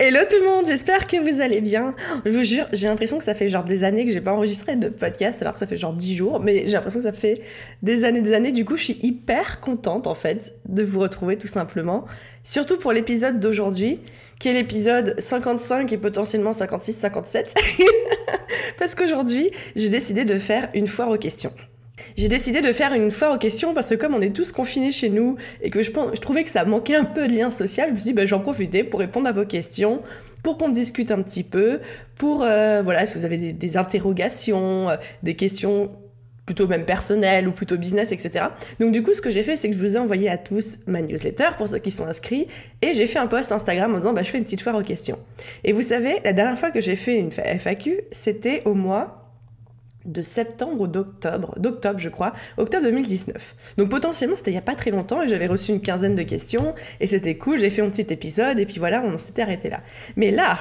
Hello tout le monde, j'espère que vous allez bien. Je vous jure, j'ai l'impression que ça fait genre des années que j'ai pas enregistré de podcast, alors que ça fait genre 10 jours, mais j'ai l'impression que ça fait des années, des années. Du coup, je suis hyper contente en fait de vous retrouver tout simplement. Surtout pour l'épisode d'aujourd'hui, qui est l'épisode 55 et potentiellement 56, 57. Parce qu'aujourd'hui, j'ai décidé de faire une foire aux questions. J'ai décidé de faire une foire aux questions parce que comme on est tous confinés chez nous et que je, je trouvais que ça manquait un peu de lien social, je me suis dit bah, j'en profitais pour répondre à vos questions, pour qu'on discute un petit peu, pour euh, voilà si vous avez des, interrogations, euh, des questions plutôt même personnelles ou plutôt business, etc. Donc du coup, ce que j'ai fait, c'est que je vous ai envoyé à tous ma newsletter pour ceux qui sont inscrits et j'ai fait un post Instagram en disant bah, je fais une petite foire aux questions. Et vous savez, la dernière fois que j'ai fait une FAQ, c'était au mois de septembre ou d'octobre, d'octobre je crois, octobre 2019. Donc potentiellement c'était il y a pas très longtemps et j'avais reçu une quinzaine de questions et c'était cool, j'ai fait un petit épisode et puis voilà, on s'était arrêté là. Mais là,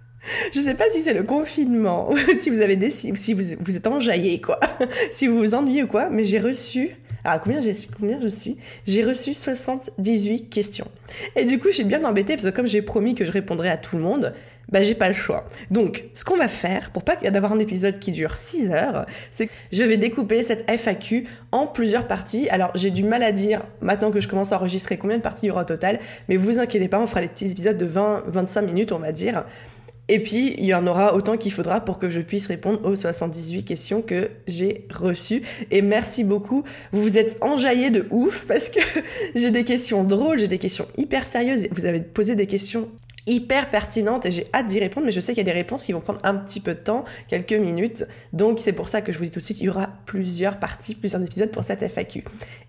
je sais pas si c'est le confinement si vous avez des, si vous, vous êtes enjaillé quoi, si vous vous ennuyez ou quoi, mais j'ai reçu alors, combien, j'ai, combien je suis? J'ai reçu 78 questions. Et du coup, j'ai bien embêté parce que comme j'ai promis que je répondrais à tout le monde, bah j'ai pas le choix. Donc, ce qu'on va faire, pour pas d'avoir un épisode qui dure 6 heures, c'est que je vais découper cette FAQ en plusieurs parties. Alors, j'ai du mal à dire, maintenant que je commence à enregistrer, combien de parties il y aura au total, mais vous inquiétez pas, on fera des petits épisodes de 20-25 minutes, on va dire. Et puis, il y en aura autant qu'il faudra pour que je puisse répondre aux 78 questions que j'ai reçues. Et merci beaucoup. Vous vous êtes enjaillés de ouf parce que j'ai des questions drôles, j'ai des questions hyper sérieuses. Vous avez posé des questions hyper pertinentes et j'ai hâte d'y répondre, mais je sais qu'il y a des réponses qui vont prendre un petit peu de temps, quelques minutes. Donc c'est pour ça que je vous dis tout de suite, il y aura plusieurs parties, plusieurs épisodes pour cette FAQ.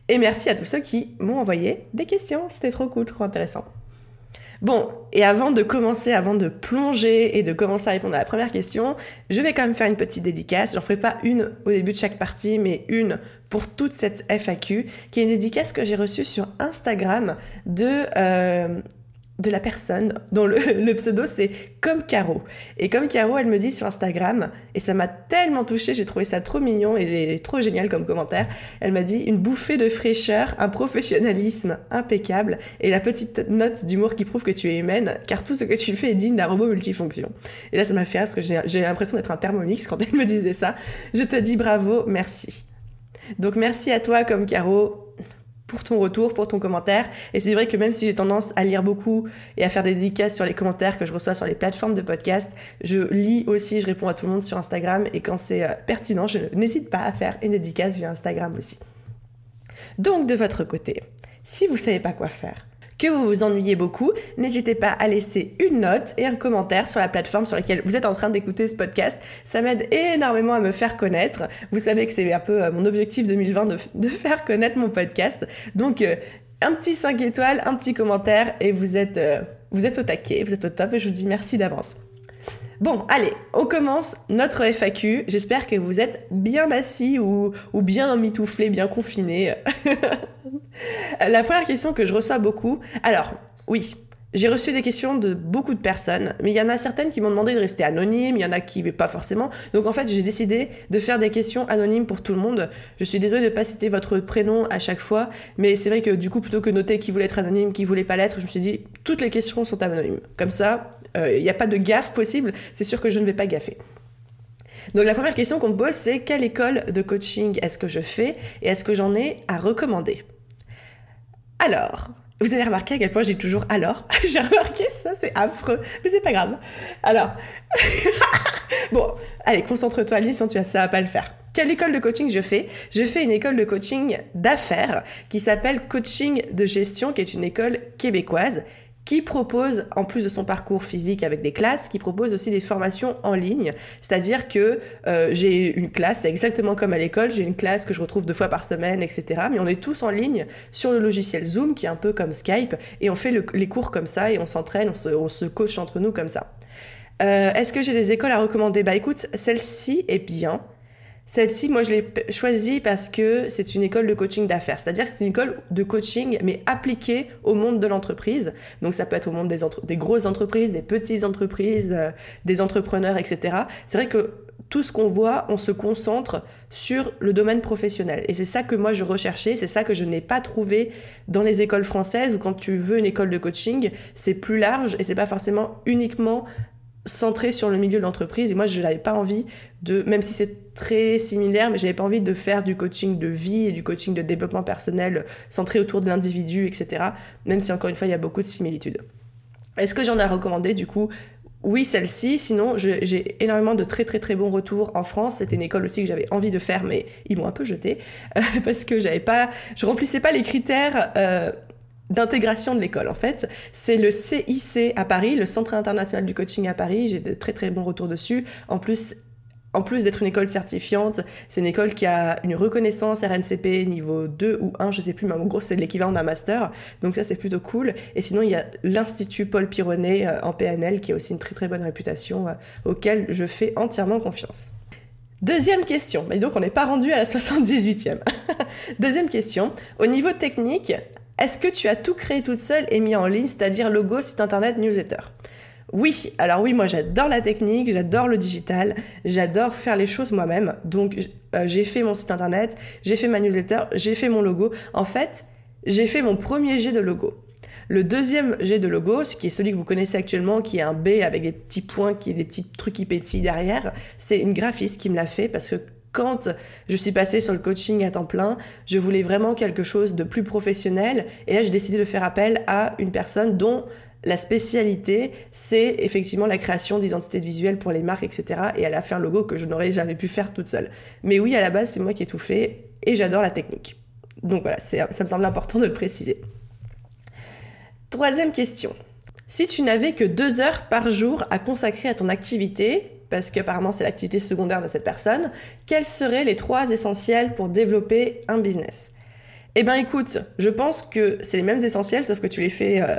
Et merci à tous ceux qui m'ont envoyé des questions, c'était trop cool, trop intéressant. Bon, et avant de commencer, avant de plonger et de commencer à répondre à la première question, je vais quand même faire une petite dédicace. J'en ferai pas une au début de chaque partie, mais une pour toute cette FAQ, qui est une dédicace que j'ai reçue sur Instagram de euh, de la personne dont le, pseudo c'est comme Caro. Et comme Caro, elle me dit sur Instagram, et ça m'a tellement touchée, j'ai trouvé ça trop mignon et trop génial comme commentaire. Elle m'a dit une bouffée de fraîcheur, un professionnalisme impeccable et la petite note d'humour qui prouve que tu es humaine, car tout ce que tu fais est digne d'un robot multifonction. Et là, ça m'a fait rire parce que j'ai l'impression d'être un thermomix quand elle me disait ça. Je te dis bravo, merci. Donc merci à toi comme Caro, pour ton retour, pour ton commentaire. Et c'est vrai que même si j'ai tendance à lire beaucoup et à faire des dédicaces sur les commentaires que je reçois sur les plateformes de podcast, je lis aussi, je réponds à tout le monde sur Instagram et quand c'est euh, pertinent, je n'hésite pas à faire une dédicace via Instagram aussi. Donc de votre côté, si vous savez pas quoi faire, que vous vous ennuyez beaucoup, n'hésitez pas à laisser une note et un commentaire sur la plateforme sur laquelle vous êtes en train d'écouter ce podcast. Ça m'aide énormément à me faire connaître. Vous savez que c'est un peu euh, mon objectif 2020 de, faire connaître mon podcast. Donc, euh, un petit 5 étoiles, un petit commentaire et vous êtes, euh, vous êtes au taquet, vous êtes au top et je vous dis merci d'avance. Bon, allez, on commence notre FAQ. J'espère que vous êtes bien assis ou, bien mitouflés, bien confinés. La première question que je reçois beaucoup. Alors, oui, j'ai reçu des questions de beaucoup de personnes, mais il y en a certaines qui m'ont demandé de rester anonyme, il y en a qui pas forcément. Donc en fait, j'ai décidé de faire des questions anonymes pour tout le monde. Je suis désolée de ne pas citer votre prénom à chaque fois, mais c'est vrai que du coup, plutôt que noter qui voulait être anonyme, qui voulait pas l'être, je me suis dit toutes les questions sont anonymes. Comme ça, il n'y a pas de gaffe possible. C'est sûr que je ne vais pas gaffer. Donc la première question qu'on me pose, c'est quelle école de coaching est-ce que je fais et est-ce que j'en ai à recommander? Alors, vous avez remarqué à quel point j'ai toujours alors J'ai remarqué ça, c'est affreux, mais c'est pas grave. Alors, bon, allez, concentre-toi, Alice, sinon tu vas, ça va pas le faire. Quelle école de coaching je fais? Je fais une école de coaching d'affaires qui s'appelle Coaching de gestion, qui est une école québécoise qui propose, en plus de son parcours physique avec des classes, qui propose aussi des formations en ligne. C'est-à-dire que euh, j'ai une classe, c'est exactement comme à l'école, j'ai une classe que je retrouve deux fois par semaine, etc. Mais on est tous en ligne sur le logiciel Zoom, qui est un peu comme Skype, et on fait les cours comme ça, et on s'entraîne, on se, on coach entre nous comme ça. Euh, Est-ce que j'ai des écoles à recommander? Bah écoute, celle-ci est bien. Celle-ci, moi, je l'ai choisie parce que c'est une école de coaching d'affaires. C'est-à-dire que c'est une école de coaching, mais appliquée au monde de l'entreprise. Donc, ça peut être au monde des, des grosses entreprises, des petites entreprises, euh, des entrepreneurs, etc. C'est vrai que tout ce qu'on voit, on se concentre sur le domaine professionnel. Et c'est ça que moi je recherchais, c'est ça que je n'ai pas trouvé dans les écoles françaises où quand tu veux une école de coaching, c'est plus large et c'est pas forcément uniquement centré sur le milieu de l'entreprise. Et moi, je n'avais pas envie de, même si c'est très similaire, mais j'avais pas envie de faire du coaching de vie et du coaching de développement personnel centré autour de l'individu, etc. Même si encore une fois, il y a beaucoup de similitudes. Est-ce que j'en ai recommandé du coup? Oui, celle-ci. Sinon, j'ai énormément de très très très bons retours en France. C'était une école aussi que j'avais envie de faire, mais ils m'ont un peu jeté parce que j'avais pas, je remplissais pas les critères euh, d'intégration de l'école en fait. C'est le CIC à Paris, le Centre international du coaching à Paris. J'ai de très très bons retours dessus. En plus, en plus d'être une école certifiante, c'est une école qui a une reconnaissance RNCP niveau 2 ou 1, je sais plus, mais en gros c'est l'équivalent d'un master. Donc ça c'est plutôt cool. Et sinon il y a l'Institut Paul Pironnet euh, en PNL qui a aussi une très très bonne réputation euh, auquel je fais entièrement confiance. Deuxième question, mais donc on n'est pas rendu à la 78e. Deuxième question, au niveau technique, est-ce que tu as tout créé toute seule et mis en ligne, c'est-à-dire logo, site internet, newsletter? Oui, alors oui, moi j'adore la technique, j'adore le digital, j'adore faire les choses moi-même. Donc euh, j'ai fait mon site internet, j'ai fait ma newsletter, j'ai fait mon logo. En fait, j'ai fait mon premier jet de logo. Le deuxième jet de logo, ce qui est celui que vous connaissez actuellement, qui est un B avec des petits points, qui est des petits trucs qui pétillent derrière, c'est une graphiste qui me l'a fait parce que quand je suis passée sur le coaching à temps plein, je voulais vraiment quelque chose de plus professionnel. Et là, j'ai décidé de faire appel à une personne dont la spécialité, c'est effectivement la création d'identités visuelles pour les marques, etc. Et elle a fait un logo que je n'aurais jamais pu faire toute seule. Mais oui, à la base, c'est moi qui ai tout fait et j'adore la technique. Donc voilà, ça me semble important de le préciser. Troisième question. Si tu n'avais que deux heures par jour à consacrer à ton activité, parce qu'apparemment c'est l'activité secondaire de cette personne, quels seraient les trois essentiels pour développer un business? Eh ben écoute, je pense que c'est les mêmes essentiels, sauf que tu les fais euh,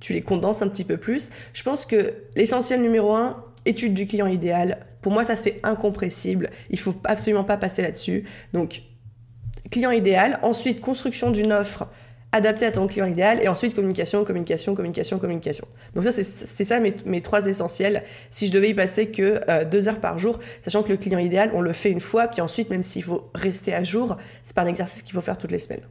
tu les condenses un petit peu plus. Je pense que l'essentiel numéro un, étude du client idéal. Pour moi, ça c'est incompressible. Il faut absolument pas passer là-dessus. Donc, client idéal. Ensuite, construction d'une offre adaptée à ton client idéal. Et ensuite, communication, communication, communication, communication. Donc ça, c'est ça mes, trois essentiels. Si je devais y passer que euh, deux heures par jour, sachant que le client idéal, on le fait une fois, puis ensuite, même s'il faut rester à jour, c'est pas un exercice qu'il faut faire toutes les semaines.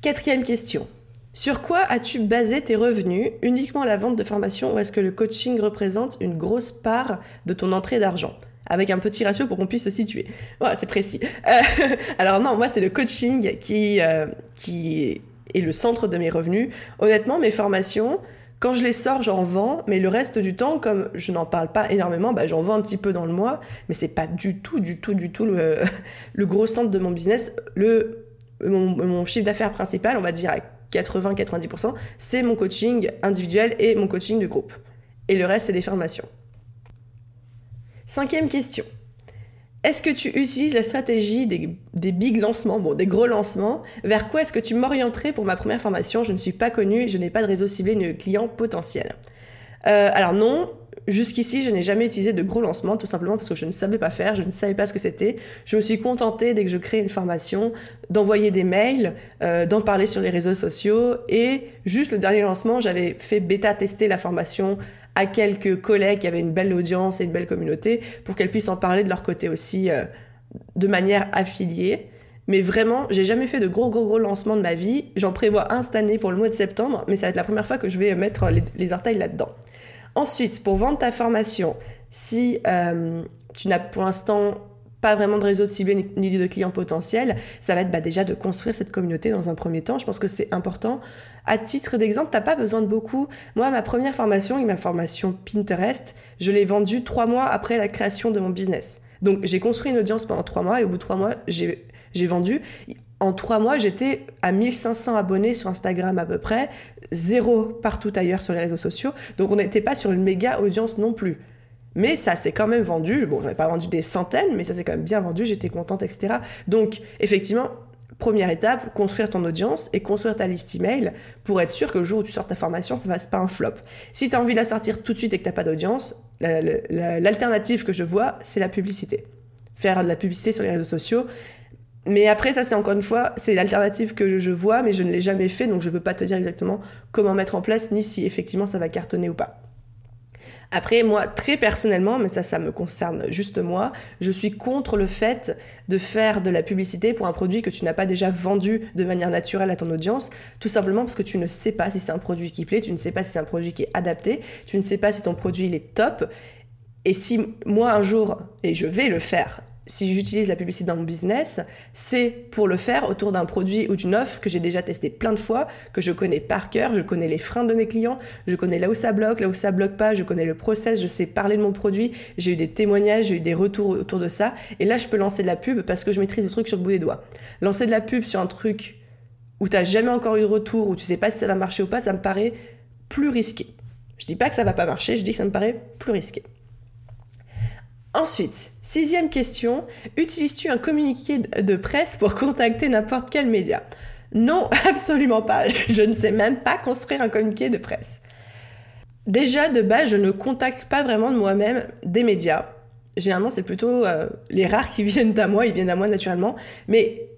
Quatrième question. Sur quoi as-tu basé tes revenus? Uniquement la vente de formation ou est-ce que le coaching représente une grosse part de ton entrée d'argent? Avec un petit ratio pour qu'on puisse se situer. Voilà, c'est précis. Euh, alors non, moi c'est le coaching qui, euh, qui est le centre de mes revenus. Honnêtement, mes formations, quand je les sors, j'en vends, mais le reste du temps, comme je n'en parle pas énormément, bah, j'en vends un petit peu dans le mois, mais c'est pas du tout, du tout, du tout le, le gros centre de mon business. Le, mon, chiffre d'affaires principal, on va dire 80-90%, c'est mon coaching individuel et mon coaching de groupe. Et le reste, c'est des formations. Cinquième question. Est-ce que tu utilises la stratégie des, big lancements, bon, des gros lancements? Vers quoi est-ce que tu m'orienterais pour ma première formation? Je ne suis pas connue, je n'ai pas de réseau ciblé de clients potentiels. Euh, alors non, Jusqu'ici, je n'ai jamais utilisé de gros lancements, tout simplement parce que je ne savais pas faire, je ne savais pas ce que c'était. Je me suis contentée, dès que je crée une formation, d'envoyer des mails, euh, d'en parler sur les réseaux sociaux. Et juste le dernier lancement, j'avais fait bêta-tester la formation à quelques collègues qui avaient une belle audience et une belle communauté pour qu'elles puissent en parler de leur côté aussi euh, de manière affiliée. Mais vraiment, j'ai jamais fait de gros gros gros lancements de ma vie. J'en prévois un cette année pour le mois de septembre, mais ça va être la première fois que je vais mettre les, les orteils là-dedans. Ensuite, pour vendre ta formation, si euh, tu n'as pour l'instant pas vraiment de réseau ciblé ni de clients potentiels, ça va être bah, déjà de construire cette communauté dans un premier temps. Je pense que c'est important. À titre d'exemple, t'as pas besoin de beaucoup. Moi, ma première formation et ma formation Pinterest, je l'ai vendue trois mois après la création de mon business. Donc j'ai construit une audience pendant trois mois et au bout de trois mois, j'ai vendu en trois mois, j'étais à 1500 abonnés sur Instagram à peu près, zéro partout ailleurs sur les réseaux sociaux. Donc on n'était pas sur une méga audience non plus. Mais ça s'est quand même vendu. Bon, j'en ai pas vendu des centaines, mais ça s'est quand même bien vendu. J'étais contente, etc. Donc, effectivement, première étape, construire ton audience et construire ta liste email pour être sûr que le jour où tu sors ta formation, ça ne fasse pas un flop. Si tu as envie de la sortir tout de suite et que tu n'as pas d'audience, l'alternative que je vois, c'est la publicité. Faire de la publicité sur les réseaux sociaux. Mais après, ça, c'est encore une fois, c'est l'alternative que je vois, mais je ne l'ai jamais fait, donc je ne peux pas te dire exactement comment mettre en place, ni si effectivement ça va cartonner ou pas. Après, moi, très personnellement, mais ça, ça me concerne juste moi, je suis contre le fait de faire de la publicité pour un produit que tu n'as pas déjà vendu de manière naturelle à ton audience, tout simplement parce que tu ne sais pas si c'est un produit qui plaît, tu ne sais pas si c'est un produit qui est adapté, tu ne sais pas si ton produit est top. Et si moi un jour, et je vais le faire, si j'utilise la publicité dans mon business, c'est pour le faire autour d'un produit ou d'une offre que j'ai déjà testé plein de fois, que je connais par cœur, je connais les freins de mes clients, je connais là où ça bloque, là où ça bloque pas, je connais le process, je sais parler de mon produit, j'ai eu des témoignages, j'ai eu des retours autour de ça, et là je peux lancer de la pub parce que je maîtrise le truc sur le bout des doigts. Lancer de la pub sur un truc où tu n'as jamais encore eu de retour, où tu sais pas si ça va marcher ou pas, ça me paraît plus risqué. Je dis pas que ça va pas marcher, je dis que ça me paraît plus risqué. Ensuite, sixième question, utilises-tu un communiqué de presse pour contacter n'importe quel média? Non, absolument pas. Je ne sais même pas construire un communiqué de presse. Déjà, de base, je ne contacte pas vraiment de moi-même des médias. Généralement, c'est plutôt euh, les rares qui viennent à moi, ils viennent à moi naturellement. Mais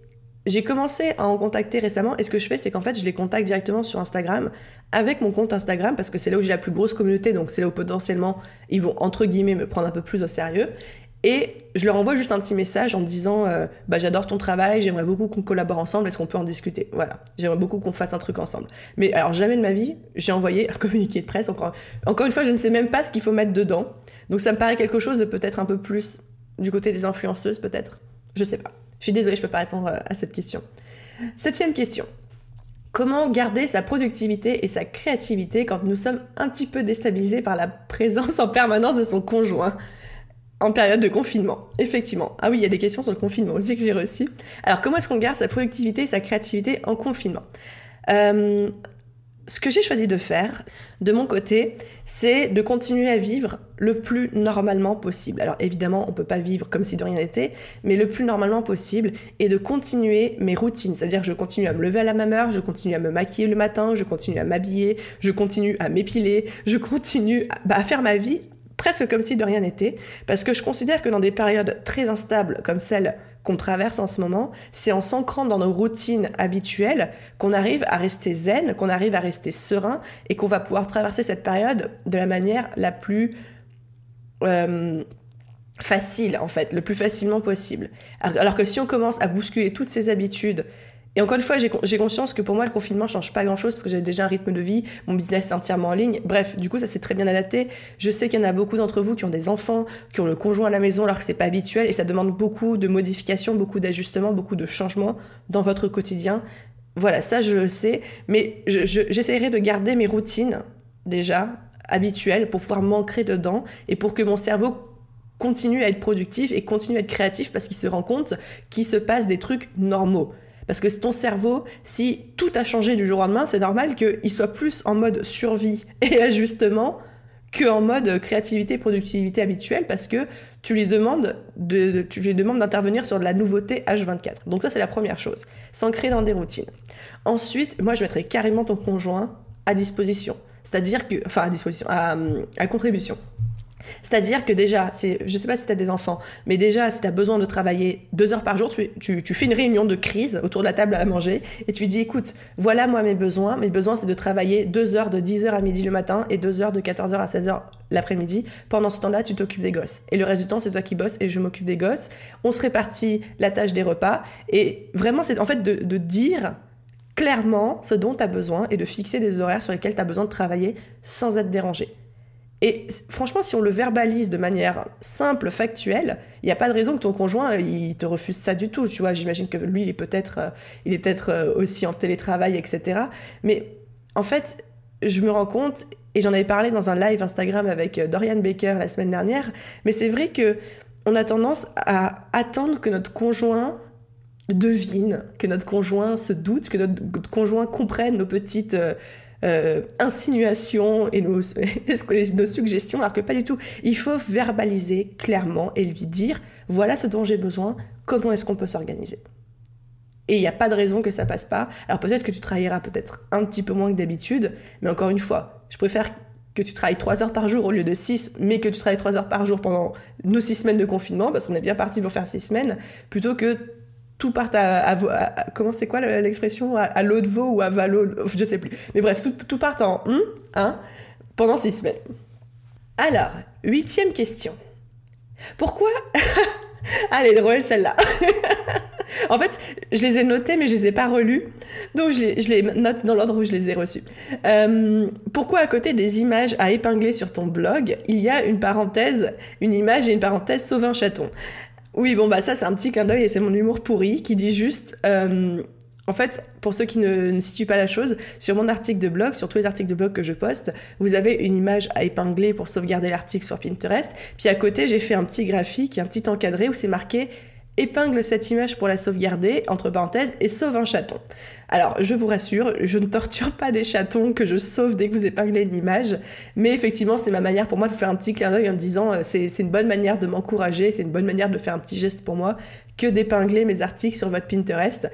j'ai commencé à en contacter récemment et ce que je fais, c'est qu'en fait, je les contacte directement sur Instagram avec mon compte Instagram parce que c'est là où j'ai la plus grosse communauté, donc c'est là où potentiellement ils vont entre guillemets me prendre un peu plus au sérieux. Et je leur envoie juste un petit message en disant euh, bah, J'adore ton travail, j'aimerais beaucoup qu'on collabore ensemble, est-ce qu'on peut en discuter? Voilà, j'aimerais beaucoup qu'on fasse un truc ensemble. Mais alors, jamais de ma vie, j'ai envoyé un communiqué de presse. Encore, encore une fois, je ne sais même pas ce qu'il faut mettre dedans. Donc ça me paraît quelque chose de peut-être un peu plus du côté des influenceuses, peut-être? Je sais pas. Je suis désolée, je ne peux pas répondre euh, à cette question. Septième question. Comment garder sa productivité et sa créativité quand nous sommes un petit peu déstabilisés par la présence en permanence de son conjoint en période de confinement? Effectivement. Ah oui, il y a des questions sur le confinement aussi que j'ai reçues. Alors, comment est-ce qu'on garde sa productivité et sa créativité en confinement? Euh, ce que j'ai choisi de faire, de mon côté, c'est de continuer à vivre le plus normalement possible. Alors évidemment, on peut pas vivre comme si de rien n'était, mais le plus normalement possible et de continuer mes routines. C'est-à-dire que je continue à me lever à la même heure, je continue à me maquiller le matin, je continue à m'habiller, je continue à m'épiler, je continue à, bah, à faire ma vie presque comme si de rien n'était, parce que je considère que dans des périodes très instables comme celle qu'on traverse en ce moment, c'est en s'ancrant dans nos routines habituelles qu'on arrive à rester zen, qu'on arrive à rester serein et qu'on va pouvoir traverser cette période de la manière la plus euh, facile en fait, le plus facilement possible. Alors que si on commence à bousculer toutes ces habitudes et encore une fois, j'ai conscience que pour moi, le confinement change pas grand chose parce que j'avais déjà un rythme de vie, mon business est entièrement en ligne. Bref, du coup, ça s'est très bien adapté. Je sais qu'il y en a beaucoup d'entre vous qui ont des enfants, qui ont le conjoint à la maison alors que c'est pas habituel et ça demande beaucoup de modifications, beaucoup d'ajustements, beaucoup de changements dans votre quotidien. Voilà, ça je le sais, mais j'essaierai de garder mes routines déjà habituelles pour pouvoir m'ancrer dedans et pour que mon cerveau continue à être productif et continue à être créatif parce qu'il se rend compte qu'il se passe des trucs normaux. Parce que ton cerveau, si tout a changé du jour au lendemain, c'est normal qu'il soit plus en mode survie et ajustement qu'en mode créativité, productivité habituelle, parce que tu lui demandes de, tu lui demandes d'intervenir sur de la nouveauté H24. Donc ça, c'est la première chose. S'ancrer dans des routines. Ensuite, moi, je mettrais carrément ton conjoint à disposition. C'est-à-dire que, enfin, à disposition, à, à contribution. C'est-à-dire que déjà, je ne sais pas si tu as des enfants, mais déjà, si tu as besoin de travailler deux heures par jour, tu, fais une réunion de crise autour de la table à manger et tu dis, écoute, voilà moi mes besoins. Mes besoins, c'est de travailler deux heures de 10h à midi le matin et deux heures de 14h à 16h l'après-midi. Pendant ce temps-là, tu t'occupes des gosses. Et le temps, c'est toi qui bosses et je m'occupe des gosses. On se répartit la tâche des repas. Et vraiment, c'est en fait de, de dire clairement ce dont tu as besoin et de fixer des horaires sur lesquels tu as besoin de travailler sans être dérangé. Et franchement, si on le verbalise de manière simple, factuelle, il n'y a pas de raison que ton conjoint il te refuse ça du tout. Tu vois, j'imagine que lui, il est peut-être, euh, euh, aussi en télétravail, etc. Mais en fait, je me rends compte, et j'en avais parlé dans un live Instagram avec euh, Dorian Baker la semaine dernière, mais c'est vrai que on a tendance à attendre que notre conjoint devine, que notre conjoint se doute, que notre conjoint comprenne nos petites euh, insinuations et nos, suggestions, alors que pas du tout. Il faut verbaliser clairement et lui dire voilà ce dont j'ai besoin, comment est-ce qu'on peut s'organiser. Et il n'y a pas de raison que ça passe pas. Alors peut-être que tu travailleras peut-être un petit peu moins que d'habitude, mais encore une fois, je préfère que tu travailles 3 heures par jour au lieu de 6, mais que tu travailles 3 heures par jour pendant nos 6 semaines de confinement, parce qu'on est bien parti pour faire 6 semaines, plutôt que tout parte à, comment c'est quoi l'expression? À, l'eau de veau ou à valo je sais plus. Mais bref tout, tout part en hum, hein, pendant 6 semaines. Alors huitième question. Pourquoi? Allez drôle celle-là. En fait, je les ai notés, mais je les ai pas relus. Donc, je les, note dans l'ordre où je les ai reçus. Euh, pourquoi, à côté des images à épingler sur ton blog, il y a une parenthèse, une image et une parenthèse sauve un chaton? Oui, bon, bah, ça, c'est un petit clin d'œil et c'est mon humour pourri qui dit juste. Euh, en fait, pour ceux qui ne, ne, situent pas la chose, sur mon article de blog, sur tous les articles de blog que je poste, vous avez une image à épingler pour sauvegarder l'article sur Pinterest. Puis à côté, j'ai fait un petit graphique, un petit encadré où c'est marqué épingle cette image pour la sauvegarder, entre parenthèses, et sauve un chaton. Alors, je vous rassure, je ne torture pas des chatons que je sauve dès que vous épinglez une image, mais effectivement, c'est ma manière pour moi de faire un petit clin d'œil en me disant, euh, c'est une bonne manière de m'encourager, c'est une bonne manière de faire un petit geste pour moi, que d'épingler mes articles sur votre Pinterest.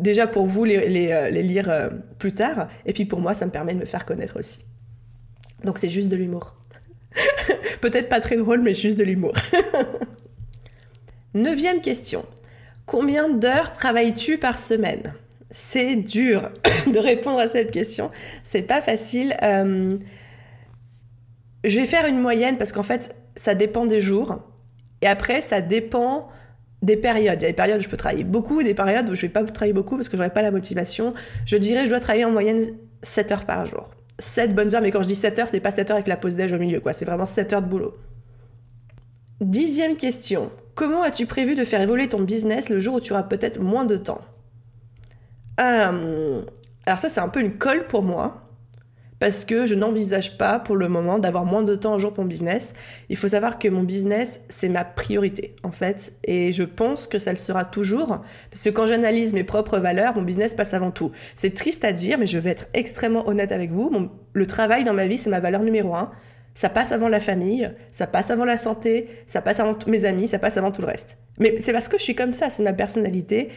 Déjà pour vous les, les, euh, lire euh, plus tard, et puis pour moi, ça me permet de me faire connaître aussi. Donc c'est juste de l'humour. Peut-être pas très drôle, mais juste de l'humour. Neuvième question. Combien d'heures travailles-tu par semaine? C'est dur de répondre à cette question. C'est pas facile. Euh, je vais faire une moyenne parce qu'en fait, ça dépend des jours. Et après, ça dépend des périodes. Il y a des périodes où je peux travailler beaucoup, des périodes où je vais pas travailler beaucoup parce que j'aurai pas la motivation. Je dirais, je dois travailler en moyenne 7 heures par jour. 7 bonnes heures, mais quand je dis 7 heures, c'est pas 7 heures avec la pause déj au milieu. C'est vraiment 7 heures de boulot. Dixième question. Comment as-tu prévu de faire évoluer ton business le jour où tu auras peut-être moins de temps euh, Alors ça, c'est un peu une colle pour moi. Parce que je n'envisage pas pour le moment d'avoir moins de temps un jour pour mon business. Il faut savoir que mon business, c'est ma priorité, en fait. Et je pense que ça le sera toujours. Parce que quand j'analyse mes propres valeurs, mon business passe avant tout. C'est triste à dire, mais je vais être extrêmement honnête avec vous. le travail dans ma vie, c'est ma valeur numéro un. Ça passe avant la famille, ça passe avant la santé, ça passe avant mes amis, ça passe avant tout le reste. Mais c'est parce que je suis comme ça, c'est ma personnalité.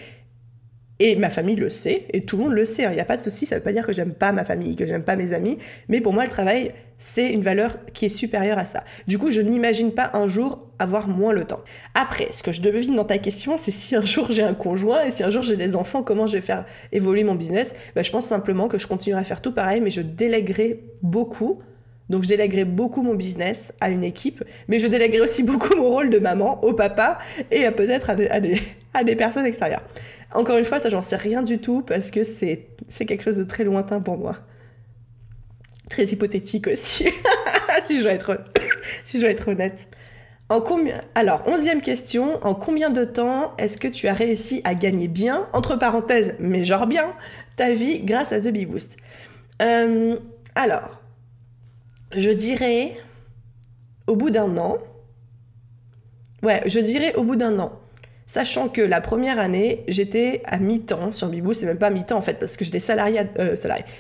Et ma famille le sait, et tout le monde le sait. Il n'y a pas de souci, ça ne veut pas dire que j'aime pas ma famille, que j'aime pas mes amis. Mais pour moi, le travail, c'est une valeur qui est supérieure à ça. Du coup, je n'imagine pas un jour avoir moins le temps. Après, ce que je devine dans ta question, c'est si un jour j'ai un conjoint et si un jour j'ai des enfants, comment je vais faire évoluer mon business? Bah, Je pense simplement que je continuerai à faire tout pareil, mais je délèguerai beaucoup donc je délèguerai beaucoup mon business à une équipe, mais je délèguerai aussi beaucoup mon rôle de maman au papa et peut-être à, des, personnes extérieures. Encore une fois, ça j'en sais rien du tout parce que c'est quelque chose de très lointain pour moi. Très hypothétique aussi, si, je dois être, si je dois être honnête. En combien... Alors, onzième question, en combien de temps est-ce que tu as réussi à gagner bien, entre parenthèses, mais genre bien, ta vie grâce à The Bee Boost? Euh, Alors, je dirais au bout d'un an. Ouais, je dirais au bout d'un an. Sachant que la première année, j'étais à mi-temps sur Bibou, c'est même pas mi-temps en fait, parce que j'étais salarié, euh,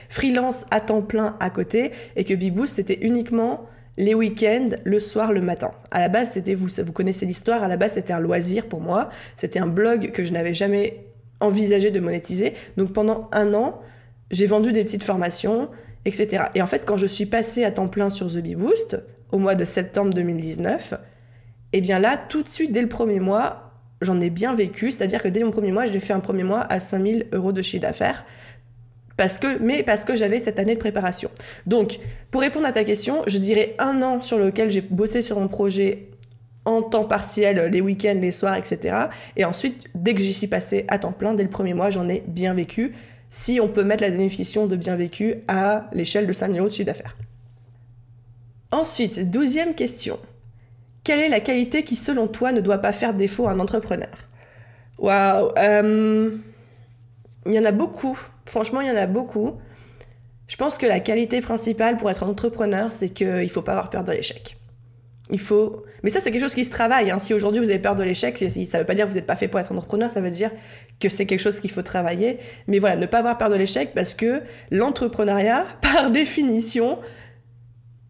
freelance à temps plein à côté, et que Bibou c'était uniquement les week-ends, le soir, le matin. À la base, c'était, vous, vous connaissez l'histoire, à la base c'était un loisir pour moi, c'était un blog que je n'avais jamais envisagé de monétiser. Donc pendant un an, j'ai vendu des petites formations, etc. Et en fait, quand je suis passée à temps plein sur The Bee Boost, au mois de septembre 2019, eh bien là, tout de suite, dès le premier mois, j'en ai bien vécu. C'est-à-dire que dès mon premier mois, j'ai fait un premier mois à 5000 euros de chiffre d'affaires. Parce que, mais parce que j'avais cette année de préparation. Donc, pour répondre à ta question, je dirais un an sur lequel j'ai bossé sur mon projet en temps partiel, les week-ends, les soirs, etc. Et ensuite, dès que j'y suis passée à temps plein, dès le premier mois, j'en ai bien vécu si on peut mettre la définition de bien vécu à l'échelle de 5 euros de chiffre d'affaires. Ensuite, douzième question. Quelle est la qualité qui, selon toi, ne doit pas faire défaut à un entrepreneur? Waouh euh, Il y en a beaucoup. Franchement, il y en a beaucoup. Je pense que la qualité principale pour être entrepreneur, c'est qu'il ne faut pas avoir peur de l'échec. Il faut. Mais ça, c'est quelque chose qui se travaille. Hein. Si aujourd'hui vous avez peur de l'échec, ça ne veut pas dire que vous n'êtes pas fait pour être entrepreneur, ça veut dire que c'est quelque chose qu'il faut travailler. Mais voilà, ne pas avoir peur de l'échec parce que l'entrepreneuriat, par définition,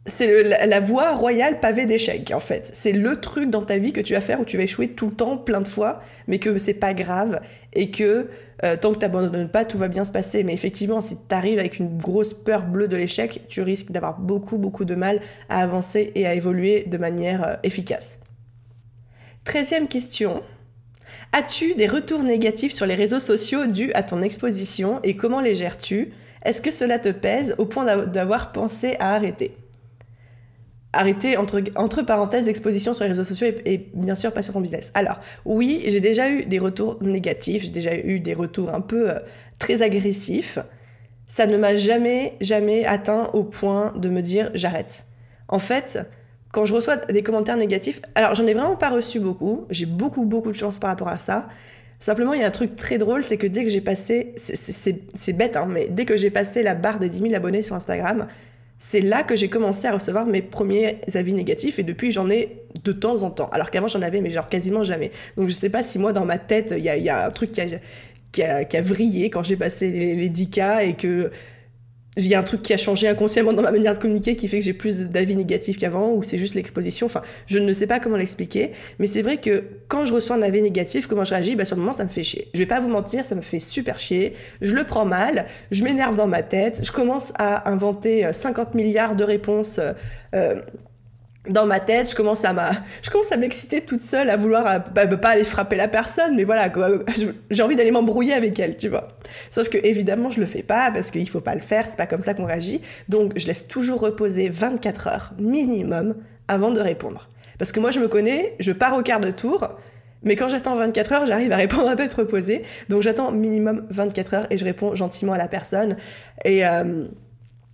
c'est la, voie royale pavée d'échecs en fait. C'est le truc dans ta vie que tu vas faire où tu vas échouer tout le temps, plein de fois, mais que c'est pas grave et que euh, tant que tu n'abandonnes pas, tout va bien se passer. Mais effectivement, si tu arrives avec une grosse peur bleue de l'échec, tu risques d'avoir beaucoup beaucoup de mal à avancer et à évoluer de manière euh, efficace. Treizième question. As-tu des retours négatifs sur les réseaux sociaux dus à ton exposition et comment les gères-tu? Est-ce que cela te pèse au point d'avoir pensé à arrêter? Arrêter entre, parenthèses l'exposition sur les réseaux sociaux et, bien sûr pas sur ton business. Alors oui, j'ai déjà eu des retours négatifs, j'ai déjà eu des retours un peu euh, très agressifs. Ça ne m'a jamais, jamais atteint au point de me dire j'arrête. En fait, quand je reçois des commentaires négatifs, alors j'en ai vraiment pas reçu beaucoup, j'ai beaucoup, beaucoup de chance par rapport à ça. Simplement, il y a un truc très drôle, c'est que dès que j'ai passé, c'est bête, hein, mais dès que j'ai passé la barre des 10 000 abonnés sur Instagram, c'est là que j'ai commencé à recevoir mes premiers avis négatifs et depuis j'en ai de temps en temps. Alors qu'avant j'en avais mais genre quasiment jamais. Donc je sais pas si moi dans ma tête il y a, un truc qui a, qui a, qui a vrillé quand j'ai passé les, les 10K et que il y a un truc qui a changé inconsciemment dans ma manière de communiquer qui fait que j'ai plus d'avis négatifs qu'avant ou c'est juste l'exposition. Enfin, je ne sais pas comment l'expliquer, mais c'est vrai que quand je reçois un avis négatif, comment je réagis bah, Sur le moment, ça me fait chier. Je vais pas vous mentir, ça me fait super chier. Je le prends mal, je m'énerve dans ma tête, je commence à inventer 50 euh, milliards de réponses. Euh, dans ma tête, je commence à à m'exciter toute seule, à vouloir euh, bah, bah, pas aller frapper la personne, mais voilà, j'ai envie d'aller m'embrouiller avec elle, tu vois. Sauf que évidemment, je le fais pas parce qu'il faut pas le faire, c'est pas comme ça qu'on réagit. Donc, je laisse toujours reposer 24 heures minimum avant de répondre. Parce que moi, je me connais, je pars au quart de tour, mais quand j'attends 24 heures, j'arrive à répondre à tête reposée. Donc, j'attends minimum 24 heures et je réponds gentiment à la personne. Et, euh,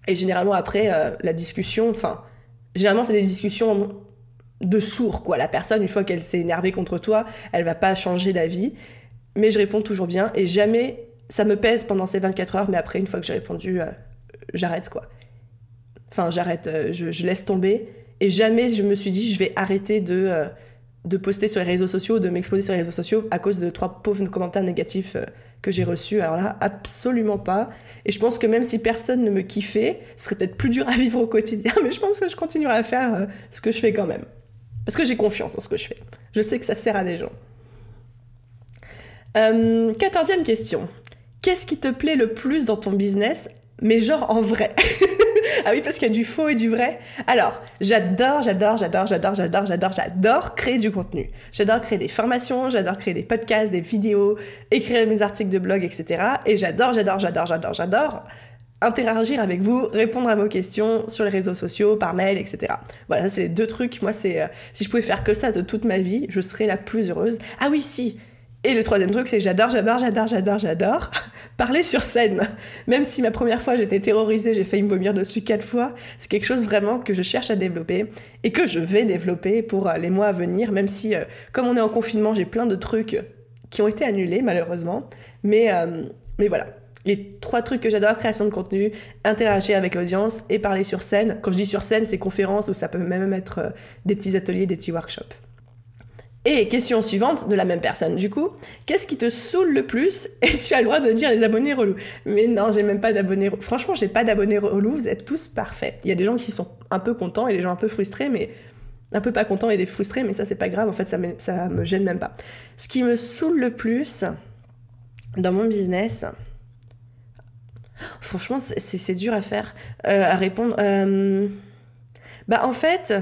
généralement après euh, la discussion, enfin généralement, c'est des discussions de sourds, quoi. La personne, une fois qu'elle s'est énervée contre toi, elle va pas changer d'avis. Mais je réponds toujours bien et jamais ça me pèse pendant ces 24 heures, mais après, une fois que j'ai répondu, euh, j'arrête, quoi. Enfin, j'arrête, euh, je, laisse tomber. Et jamais je me suis dit, je vais arrêter de, euh, de poster sur les réseaux sociaux, de m'exposer sur les réseaux sociaux à cause de trois pauvres commentaires négatifs que j'ai reçus. Alors là, absolument pas. Et je pense que même si personne ne me kiffait, ce serait peut-être plus dur à vivre au quotidien, mais je pense que je continuerai à faire euh, ce que je fais quand même. Parce que j'ai confiance en ce que je fais. Je sais que ça sert à des gens. Euh, quatorzième question. Qu'est-ce qui te plaît le plus dans ton business, mais genre en vrai? Ah oui, parce qu'il y a du faux et du vrai. Alors, j'adore, j'adore, j'adore, j'adore, j'adore, j'adore, j'adore créer du contenu. J'adore créer des formations, j'adore créer des podcasts, des vidéos, écrire mes articles de blog, etc. Et j'adore, j'adore, j'adore, j'adore, j'adore interagir avec vous, répondre à vos questions sur les réseaux sociaux, par mail, etc. Voilà, c'est deux trucs. Moi, c'est euh, si je pouvais faire que ça de toute ma vie, je serais la plus heureuse. Ah oui, si, et le troisième truc, c'est j'adore, j'adore, j'adore, j'adore, j'adore parler sur scène. Même si ma première fois j'étais terrorisée, j'ai failli me vomir dessus quatre fois, c'est quelque chose vraiment que je cherche à développer et que je vais développer pour euh, les mois à venir, même si, euh, comme on est en confinement, j'ai plein de trucs qui ont été annulés malheureusement. Mais, euh, mais voilà. Les trois trucs que j'adore, création de contenu, interagir avec l'audience et parler sur scène. Quand je dis sur scène, c'est conférences ou ça peut même être des petits ateliers, des petits workshops. Et question suivante de la même personne du coup, qu'est-ce qui te saoule le plus Et tu as le droit de dire les abonnés relous. Mais non, j'ai même pas d'abonnés. Franchement, j'ai pas d'abonnés relous. Vous êtes tous parfaits. Il y a des gens qui sont un peu contents et des gens un peu frustrés, mais un peu pas contents et des frustrés, mais ça c'est pas grave. En fait, ça me, ça me gêne même pas. Ce qui me saoule le plus dans mon business, franchement, c'est dur à faire, euh, à répondre. Euh, bah en fait.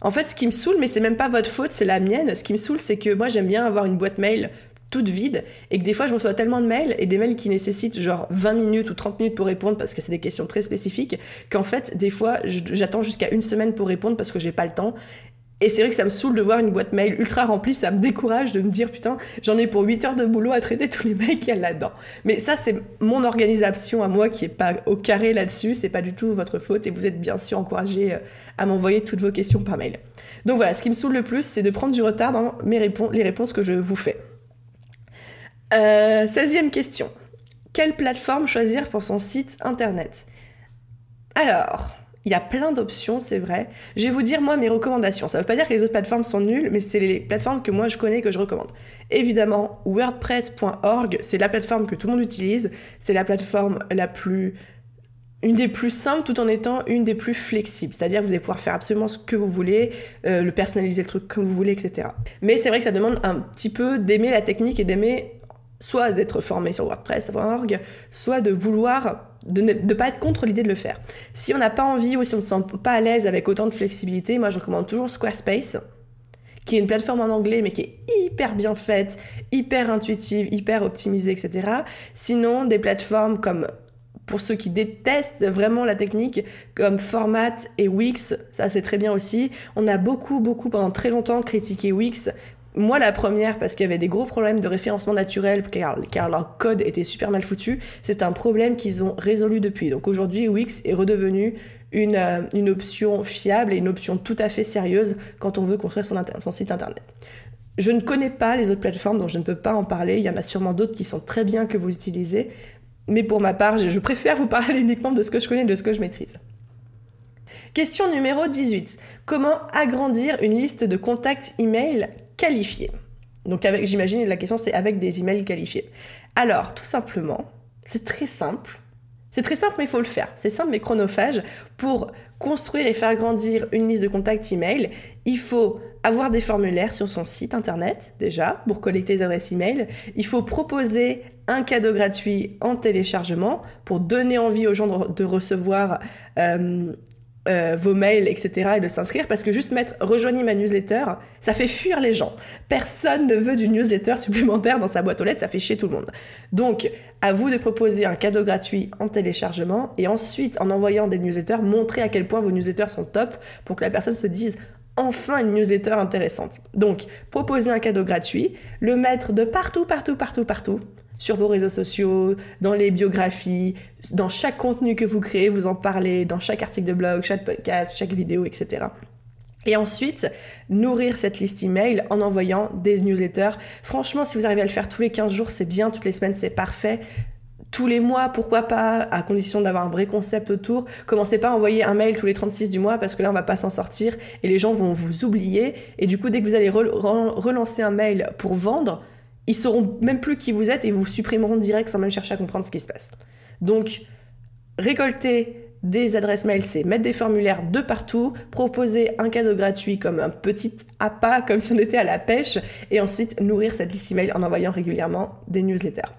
En fait, ce qui me saoule, mais c'est même pas votre faute, c'est la mienne. Ce qui me saoule, c'est que moi, j'aime bien avoir une boîte mail toute vide et que des fois je reçois tellement de mails et des mails qui nécessitent genre 20 minutes ou 30 minutes pour répondre parce que c'est des questions très spécifiques qu'en fait des fois j'attends jusqu'à une semaine pour répondre parce que j'ai pas le temps et c'est vrai que ça me saoule de voir une boîte mail ultra remplie, ça me décourage de me dire putain, j'en ai pour 8 heures de boulot à traiter tous les mails qu'il y a là-dedans. Mais ça, c'est mon organisation à moi qui est pas au carré là-dessus, c'est pas du tout votre faute et vous êtes bien sûr encouragé euh, à m'envoyer toutes vos questions par mail. Donc voilà, ce qui me saoule le plus, c'est de prendre du retard dans les réponses que je vous fais. Euh, 16e question. Quelle plateforme choisir pour son site internet? Alors, il y a plein d'options, c'est vrai. Je vais vous dire, moi, mes recommandations. Ça ne veut pas dire que les autres plateformes sont nulles, mais c'est les plateformes que moi je connais, que je recommande. Évidemment, WordPress.org, c'est la plateforme que tout le monde utilise. C'est la plateforme la plus une des plus simples tout en étant une des plus flexibles. C'est-à-dire que vous allez pouvoir faire absolument ce que vous voulez, euh, le personnaliser le truc comme vous voulez, etc. Mais c'est vrai que ça demande un petit peu d'aimer la technique et d'aimer soit d'être formé sur WordPress.org, soit de vouloir, de ne pas être contre l'idée de le faire. Si on n'a pas envie ou si on ne se sent pas à l'aise avec autant de flexibilité, moi je recommande toujours Squarespace, qui est une plateforme en anglais mais qui est hyper bien faite, hyper intuitive, hyper optimisée, etc. Sinon, des plateformes comme pour ceux qui détestent vraiment la technique, comme Format et Wix, ça c'est très bien aussi. On a beaucoup, beaucoup pendant très longtemps critiqué Wix. Moi, la première, parce qu'il y avait des gros problèmes de référencement naturel, car, leur code était super mal foutu, c'est un problème qu'ils ont résolu depuis. Donc aujourd'hui, Wix est redevenu une, euh, option fiable et une option tout à fait sérieuse quand on veut construire son, son site internet. Je ne connais pas les autres plateformes, donc je ne peux pas en parler. Il y en a sûrement d'autres qui sont très bien que vous utilisez. Mais pour ma part, je préfère vous parler uniquement de ce que je connais et de ce que je maîtrise. Question numéro 18. Comment agrandir une liste de contacts email qualifiés Donc avec, j'imagine la question c'est avec des emails qualifiés. Alors, tout simplement, c'est très simple. C'est très simple, mais il faut le faire. C'est simple, mais chronophage. Pour construire et faire grandir une liste de contacts email, il faut avoir des formulaires sur son site internet, déjà, pour collecter les adresses email. Il faut proposer un cadeau gratuit en téléchargement pour donner envie aux gens de, recevoir euh, euh, vos mails, etc. et de s'inscrire parce que juste mettre rejoignez ma newsletter, ça fait fuir les gens. Personne ne veut du newsletter supplémentaire dans sa boîte aux lettres, ça fait chier tout le monde. Donc, à vous de proposer un cadeau gratuit en téléchargement et ensuite, en envoyant des newsletters, montrer à quel point vos newsletters sont top pour que la personne se dise enfin une newsletter intéressante. Donc, proposer un cadeau gratuit, le mettre de partout, partout, partout, partout sur vos réseaux sociaux, dans les biographies, dans chaque contenu que vous créez, vous en parlez, dans chaque article de blog, chaque podcast, chaque vidéo, etc. Et ensuite, nourrir cette liste email en envoyant des newsletters. Franchement, si vous arrivez à le faire tous les 15 jours, c'est bien, toutes les semaines, c'est parfait. Tous les mois, pourquoi pas, à condition d'avoir un vrai concept autour. Commencez pas à envoyer un mail tous les 36 du mois parce que là, on va pas s'en sortir et les gens vont vous oublier. Et du coup, dès que vous allez relancer un mail pour vendre, ils sauront même plus qui vous êtes et vous supprimeront direct sans même chercher à comprendre ce qui se passe. Donc, récolter des adresses mail, c'est mettre des formulaires de partout, proposer un cadeau gratuit comme un petit appât, comme si on était à la pêche, et ensuite nourrir cette liste email en envoyant régulièrement des newsletters.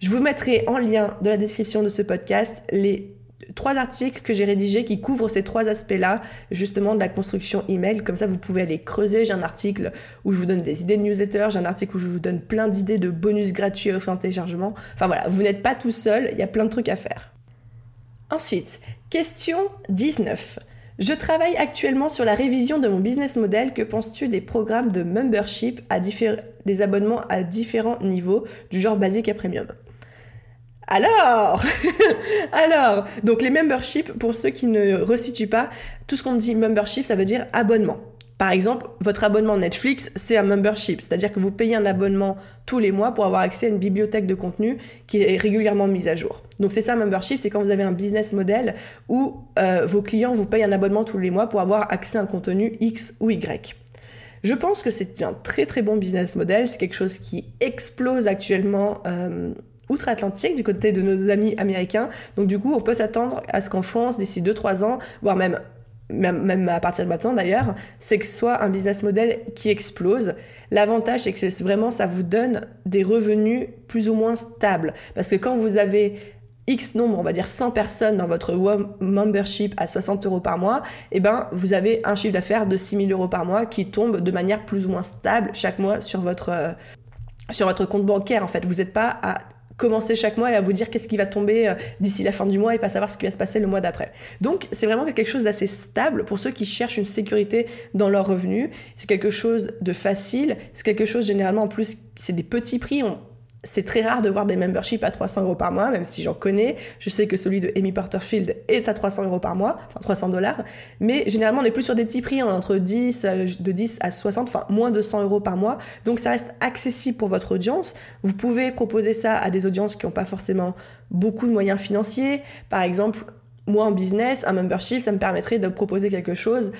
Je vous mettrai en lien de la description de ce podcast les trois articles que j'ai rédigés qui couvrent ces trois aspects-là, justement de la construction email. Comme ça, vous pouvez aller creuser. J'ai un article où je vous donne des idées de newsletter, j'ai un article où je vous donne plein d'idées de bonus gratuits offrir en téléchargement. Enfin voilà, vous n'êtes pas tout seul, il y a plein de trucs à faire. Ensuite, question 19. Je travaille actuellement sur la révision de mon business model. Que penses-tu des programmes de membership à des abonnements à différents niveaux, du genre basique à premium? Alors, alors, donc les memberships, pour ceux qui ne resituent pas, tout ce qu'on dit membership, ça veut dire abonnement. Par exemple, votre abonnement Netflix, c'est un membership, c'est-à-dire que vous payez un abonnement tous les mois pour avoir accès à une bibliothèque de contenu qui est régulièrement mise à jour. Donc c'est ça membership, c'est quand vous avez un business model où euh, vos clients vous payent un abonnement tous les mois pour avoir accès à un contenu X ou Y. Je pense que c'est un très très bon business model, c'est quelque chose qui explose actuellement. Euh, outre-Atlantique, du côté de nos amis américains. Donc du coup, on peut s'attendre à ce qu'en France, d'ici 2-3 ans, voire même, même, à partir de maintenant d'ailleurs, c'est que ce soit un business model qui explose. L'avantage, c'est que vraiment, ça vous donne des revenus plus ou moins stables. Parce que quand vous avez X nombre, on va dire 100 personnes dans votre membership à 60 euros par mois, eh ben, vous avez un chiffre d'affaires de 6 000 euros par mois qui tombe de manière plus ou moins stable chaque mois sur votre, euh, sur votre compte bancaire. En fait, vous n'êtes pas à commencer chaque mois et à vous dire qu'est-ce qui va tomber euh, d'ici la fin du mois et pas savoir ce qui va se passer le mois d'après. Donc c'est vraiment quelque chose d'assez stable pour ceux qui cherchent une sécurité dans leurs revenus. C'est quelque chose de facile, c'est quelque chose généralement en plus c'est des petits prix. C'est très rare de voir des memberships à 300 euros par mois, même si j'en connais. Je sais que celui de Amy Porterfield est à 300 euros par mois, enfin 300 dollars. Mais généralement, on est plus sur des petits prix, entre 10, euh, de 10 à 60, enfin moins de 100 euros par mois. Donc ça reste accessible pour votre audience. Vous pouvez proposer ça à des audiences qui n'ont pas forcément beaucoup de moyens financiers. Par exemple, moi en business, un membership, ça me permettrait de proposer quelque chose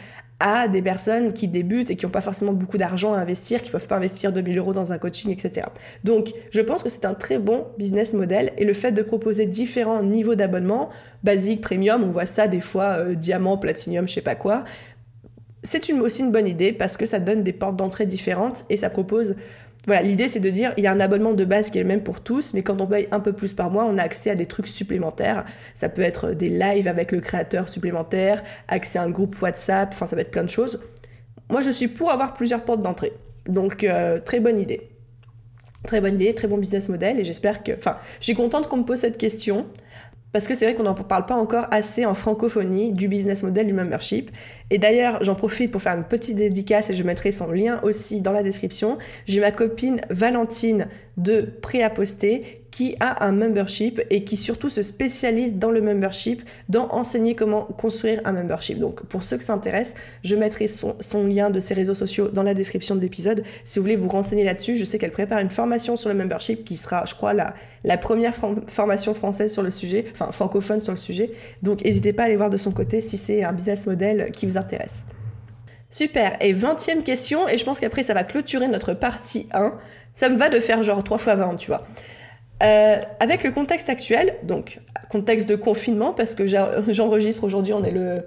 à des personnes qui débutent et qui n'ont pas forcément beaucoup d'argent à investir, qui peuvent pas investir 2000 euros dans un coaching, etc. Donc, je pense que c'est un très bon business model et le fait de proposer différents niveaux d'abonnement, basique, premium, on voit ça des fois, euh, diamant, platinum, je sais pas quoi, c'est aussi une bonne idée parce que ça donne des portes d'entrée différentes et ça propose voilà, l'idée c'est de dire il y a un abonnement de base qui est le même pour tous, mais quand on paye un peu plus par mois, on a accès à des trucs supplémentaires. Ça peut être des lives avec le créateur supplémentaire, accès à un groupe WhatsApp, enfin ça va être plein de choses. Moi je suis pour avoir plusieurs portes d'entrée. Donc euh, très bonne idée. Très bonne idée, très bon business model et j'espère que... Enfin, je suis contente qu'on me pose cette question parce que c'est vrai qu'on n'en parle pas encore assez en francophonie du business model du membership. Et d'ailleurs, j'en profite pour faire une petite dédicace et je mettrai son lien aussi dans la description. J'ai ma copine Valentine de Prêt à poster qui a un membership et qui surtout se spécialise dans le membership, dans enseigner comment construire un membership. Donc pour ceux que ça intéresse, je mettrai son, lien de ses réseaux sociaux dans la description de l'épisode. Si vous voulez vous renseigner là-dessus, je sais qu'elle prépare une formation sur le membership qui sera, je crois, la, première formation française sur le sujet, enfin francophone sur le sujet. Donc n'hésitez pas à aller voir de son côté si c'est un business model qui vous intéresse. Super, et 20e question, et je pense qu'après ça va clôturer notre partie 1. Ça me va de faire genre 3 fois 20, tu vois. Euh, avec le contexte actuel, donc contexte de confinement, parce que j'enregistre aujourd'hui, on est le,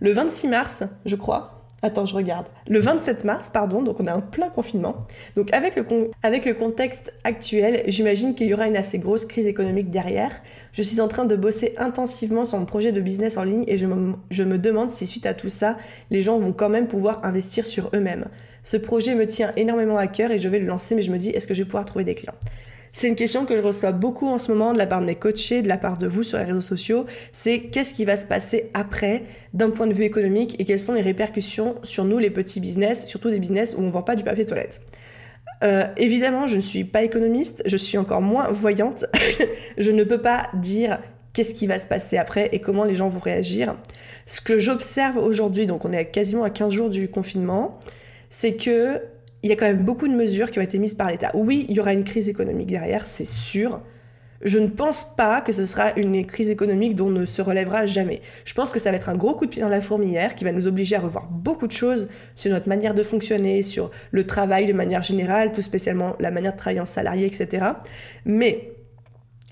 le 26 mars, je crois. Attends, je regarde. Le 27 mars, pardon, donc on a un plein confinement. Donc avec le, avec le contexte actuel, j'imagine qu'il y aura une assez grosse crise économique derrière. Je suis en train de bosser intensivement sur mon projet de business en ligne et je me, je me demande si suite à tout ça, les gens vont quand même pouvoir investir sur eux-mêmes. Ce projet me tient énormément à cœur et je vais le lancer, mais je me dis, est-ce que je vais pouvoir trouver des clients? C'est une question que je reçois beaucoup en ce moment de la part de mes coachés, de la part de vous sur les réseaux sociaux. C'est qu'est-ce qui va se passer après d'un point de vue économique et quelles sont les répercussions sur nous, les petits business, surtout des business où on ne vend pas du papier toilette? Euh, évidemment, je ne suis pas économiste, je suis encore moins voyante. je ne peux pas dire qu'est-ce qui va se passer après et comment les gens vont réagir. Ce que j'observe aujourd'hui, donc on est quasiment à 15 jours du confinement, c'est que il y a quand même beaucoup de mesures qui ont été mises par l'État. Oui, il y aura une crise économique derrière, c'est sûr. Je ne pense pas que ce sera une crise économique dont on ne se relèvera jamais. Je pense que ça va être un gros coup de pied dans la fourmilière qui va nous obliger à revoir beaucoup de choses sur notre manière de fonctionner, sur le travail de manière générale, tout spécialement la manière de travailler en salarié, etc. Mais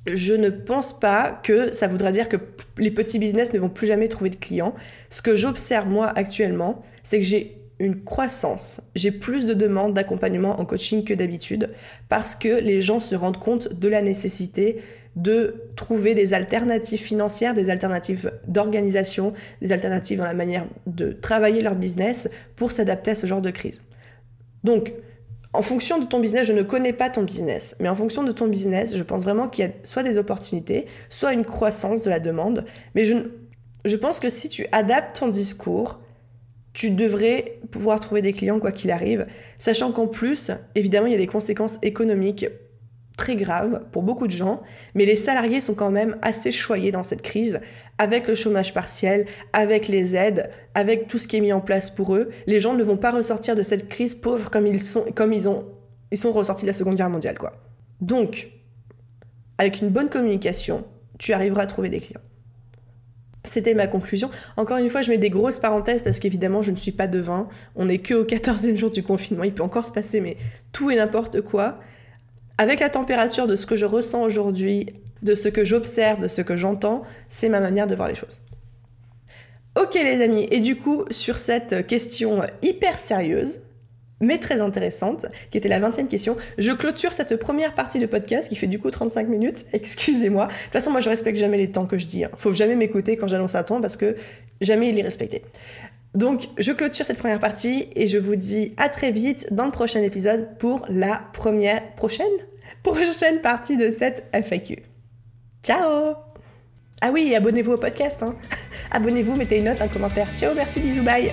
je ne pense pas que ça voudra dire que les petits business ne vont plus jamais trouver de clients. Ce que j'observe moi actuellement, c'est que j'ai une croissance. J'ai plus de demandes d'accompagnement en coaching que d'habitude parce que les gens se rendent compte de la nécessité de trouver des alternatives financières, des alternatives d'organisation, des alternatives dans la manière de travailler leur business pour s'adapter à ce genre de crise. Donc, en fonction de ton business, je ne connais pas ton business, mais en fonction de ton business, je pense vraiment qu'il y a soit des opportunités, soit une croissance de la demande. Mais je, je pense que si tu adaptes ton discours, tu devrais pouvoir trouver des clients quoi qu'il arrive, sachant qu'en plus, évidemment, il y a des conséquences économiques très graves pour beaucoup de gens, mais les salariés sont quand même assez choyés dans cette crise, avec le chômage partiel, avec les aides, avec tout ce qui est mis en place pour eux. Les gens ne vont pas ressortir de cette crise pauvre comme ils sont, comme ils ont, ils sont ressortis de la Seconde Guerre mondiale, quoi. Donc, avec une bonne communication, tu arriveras à trouver des clients. C'était ma conclusion. Encore une fois, je mets des grosses parenthèses parce qu'évidemment, je ne suis pas devin. On n'est que au 14e jour du confinement. Il peut encore se passer, mais tout et n'importe quoi. Avec la température de ce que je ressens aujourd'hui, de ce que j'observe, de ce que j'entends, c'est ma manière de voir les choses. Ok les amis, et du coup, sur cette question hyper sérieuse, mais très intéressante, qui était la 20e question. Je clôture cette première partie de podcast qui fait du coup 35 minutes. Excusez-moi. De toute façon, moi, je respecte jamais les temps que je dis. Hein. Faut jamais m'écouter quand j'annonce un temps parce que jamais il est respecté. Donc, je clôture cette première partie et je vous dis à très vite dans le prochain épisode pour la première, prochaine, prochaine partie de cette FAQ. Ciao! Ah oui, abonnez-vous au podcast. Hein. abonnez-vous, mettez une note, un commentaire. Ciao, merci, bisous, bye!